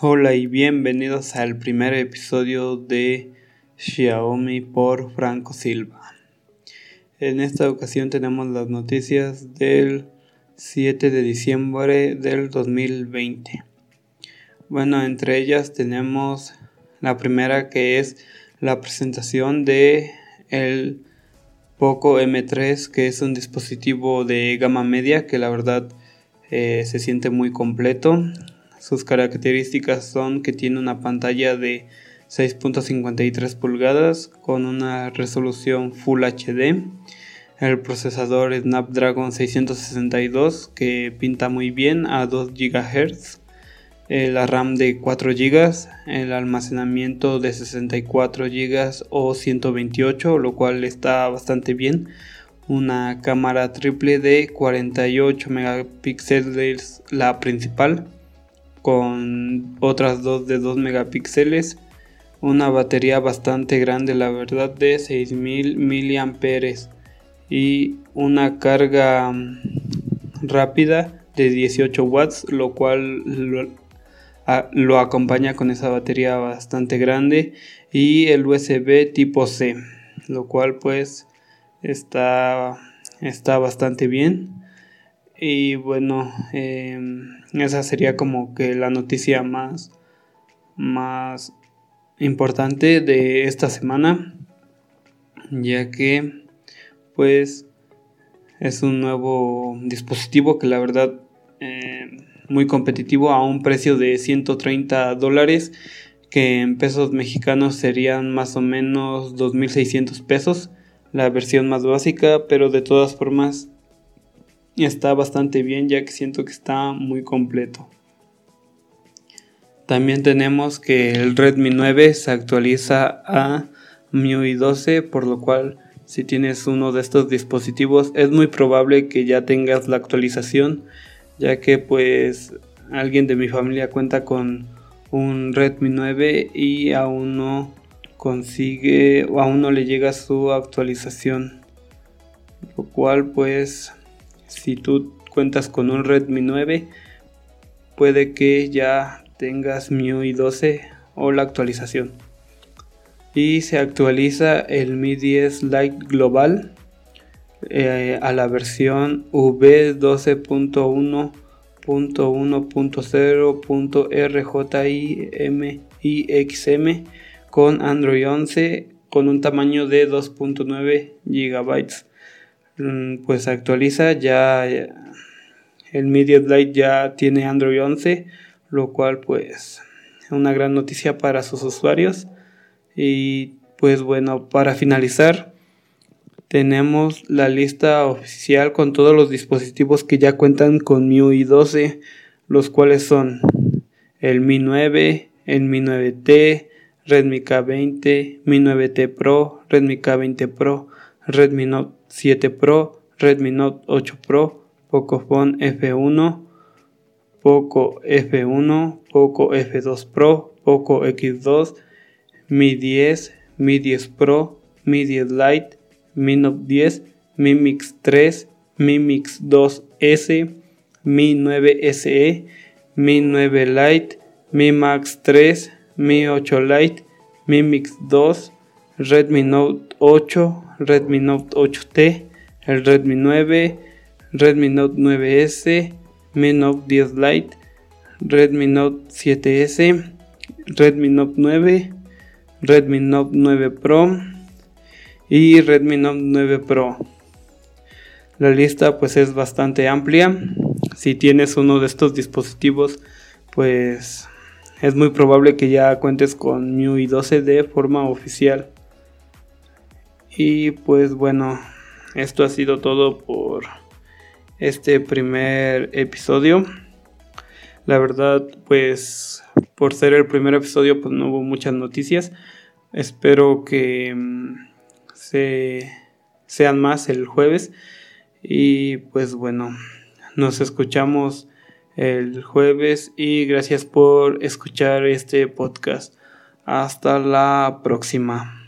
Hola y bienvenidos al primer episodio de Xiaomi por Franco Silva. En esta ocasión tenemos las noticias del 7 de diciembre del 2020. Bueno, entre ellas tenemos la primera que es la presentación de el Poco M3 que es un dispositivo de gama media que la verdad eh, se siente muy completo sus características son que tiene una pantalla de 6.53 pulgadas con una resolución Full HD. El procesador Snapdragon 662 que pinta muy bien a 2 GHz. La RAM de 4 GB, el almacenamiento de 64 GB o 128, lo cual está bastante bien. Una cámara triple de 48 megapíxeles, la principal con otras dos de 2 megapíxeles, una batería bastante grande, la verdad, de 6000 miliamperes y una carga mm, rápida de 18 watts, lo cual lo, acompaña con esa batería bastante grande y el USB tipo C, lo cual pues está, está bastante bien. Y bueno, em, esa sería como que la noticia más, más importante de esta semana, ya que pues es un nuevo dispositivo que la verdad em, muy competitivo a un precio de 130 dólares que en pesos mexicanos serían más o menos 2.600 pesos la versión más básica pero de todas formas está bastante bien ya que siento que está muy completo. También tenemos que el Redmi 9 se actualiza a MIUI 12 por lo cual si tienes uno de estos dispositivos es muy probable que ya tengas la actualización ya que pues alguien de mi familia cuenta con un Redmi 9 y aún no consigue o aún no le llega su actualización lo cual pues si tú cuentas con un Redmi 9, puede que ya tengas MIUI 12 o la actualización. Y se actualiza el Mi 10 Lite Global eh, a la versión V12.1.1.0.RJIMIXM con Android 11 con un tamaño de 2.9 GB pues actualiza ya el Media Lite ya tiene Android 11 lo cual pues es una gran noticia para sus usuarios. Y pues bueno para finalizar tenemos la lista oficial con todos los dispositivos que ya cuentan con MIUI 12 los cuales son el Mi 9 el Mi 9T Redmi K20 Mi 9T Pro Redmi K20 Pro Redmi Note 7 Pro, Redmi Note 8 Pro, Pocophone F1, Poco F1, Poco F2 Pro, Poco X2, Mi 10, Mi 10 Pro, Mi 10 Lite, Mi Note 10, Mi Mix 3, Mi Mix 2S, Mi 9 SE, Mi 9 Lite, Mi Max 3, Mi 8 Lite, Mi Mix 2, Redmi Note 8, Redmi Note 8T, el Redmi 9, Redmi Note 9S, Mi Note 10 Lite, Redmi Note 7S, Redmi Note 9, Redmi Note 9 Pro y Redmi Note 9 Pro. La lista pues es bastante amplia. Si tienes uno de estos dispositivos pues es muy probable que ya cuentes con MIUI 12 de forma oficial. Y pues bueno, esto ha sido todo por este primer episodio. La verdad, pues por ser el primer episodio, pues no hubo muchas noticias. Espero que mm, se, sean más el jueves. Y pues bueno, nos escuchamos el jueves y gracias por escuchar este podcast. Hasta la próxima.